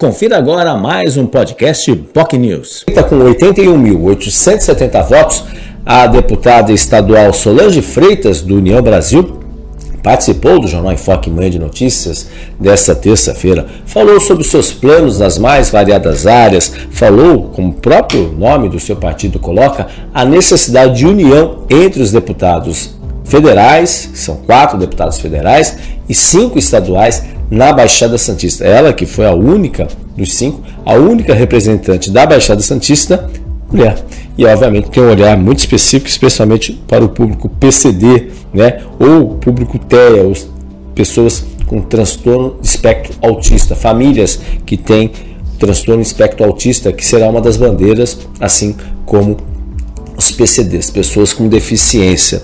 Confira agora mais um podcast POC News. Com 81.870 votos, a deputada estadual Solange Freitas, do União Brasil, participou do Jornal Enfoque Manhã de Notícias desta terça-feira, falou sobre seus planos nas mais variadas áreas, falou, como o próprio nome do seu partido coloca, a necessidade de união entre os deputados federais, que são quatro deputados federais, e cinco estaduais na Baixada Santista. Ela que foi a única dos cinco, a única representante da Baixada Santista, mulher. E obviamente tem um olhar muito específico, especialmente para o público PCD, né? Ou público TEA, ou pessoas com transtorno espectro autista, famílias que têm transtorno espectro autista, que será uma das bandeiras, assim como os PCDs, pessoas com deficiência.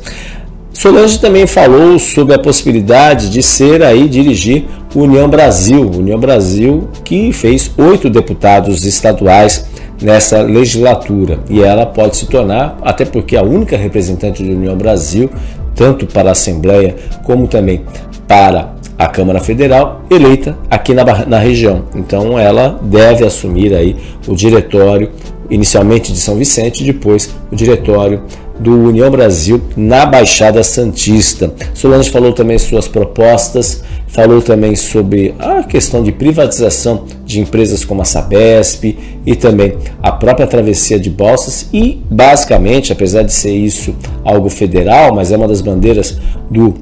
Solange também falou sobre a possibilidade de ser aí dirigir União Brasil, União Brasil que fez oito deputados estaduais nessa legislatura e ela pode se tornar, até porque a única representante da União Brasil, tanto para a Assembleia como também para a Câmara Federal, eleita aqui na, na região. Então ela deve assumir aí o diretório, inicialmente de São Vicente, depois o diretório do União Brasil na Baixada Santista. Solange falou também suas propostas, falou também sobre a questão de privatização de empresas como a Sabesp e também a própria travessia de Balsas e basicamente, apesar de ser isso algo federal, mas é uma das bandeiras do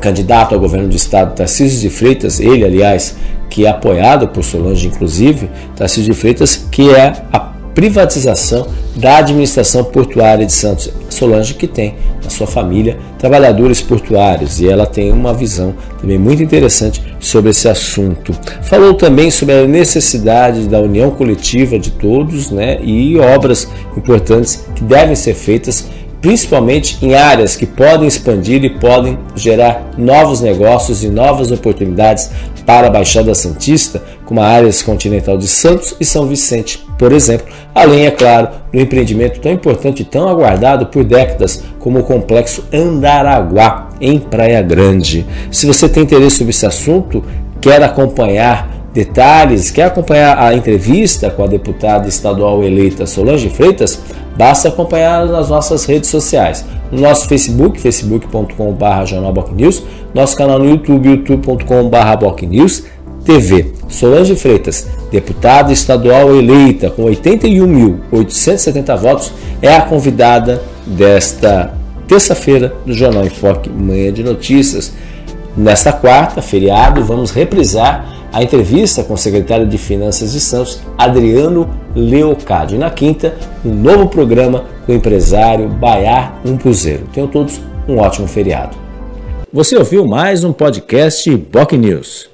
candidato ao governo do estado Tarcísio de Freitas, ele aliás, que é apoiado por Solange inclusive, Tarcísio de Freitas, que é a privatização da administração portuária de Santos. Solange que tem na sua família trabalhadores portuários e ela tem uma visão também muito interessante sobre esse assunto. Falou também sobre a necessidade da união coletiva de todos né, e obras importantes que devem ser feitas principalmente em áreas que podem expandir e podem gerar novos negócios e novas oportunidades para a Baixada Santista, como a área continental de Santos e São Vicente, por exemplo, além, é claro, do empreendimento tão importante e tão aguardado por décadas como o Complexo Andaraguá, em Praia Grande. Se você tem interesse sobre esse assunto, quer acompanhar detalhes, quer acompanhar a entrevista com a deputada estadual eleita Solange Freitas, basta acompanhar nas nossas redes sociais. No nosso Facebook, facebook.com.br nosso canal no YouTube, youtube.com.br TV. Solange Freitas, deputada estadual eleita com 81.870 votos, é a convidada desta terça-feira do Jornal Enfoque Manhã de Notícias. Nesta quarta, feriado, vamos reprisar a entrevista com o secretário de Finanças de Santos, Adriano Leocádio. E na quinta, um novo programa com o empresário Baiar Umpuzeiro. Tenham todos um ótimo feriado. Você ouviu mais um podcast Boc News.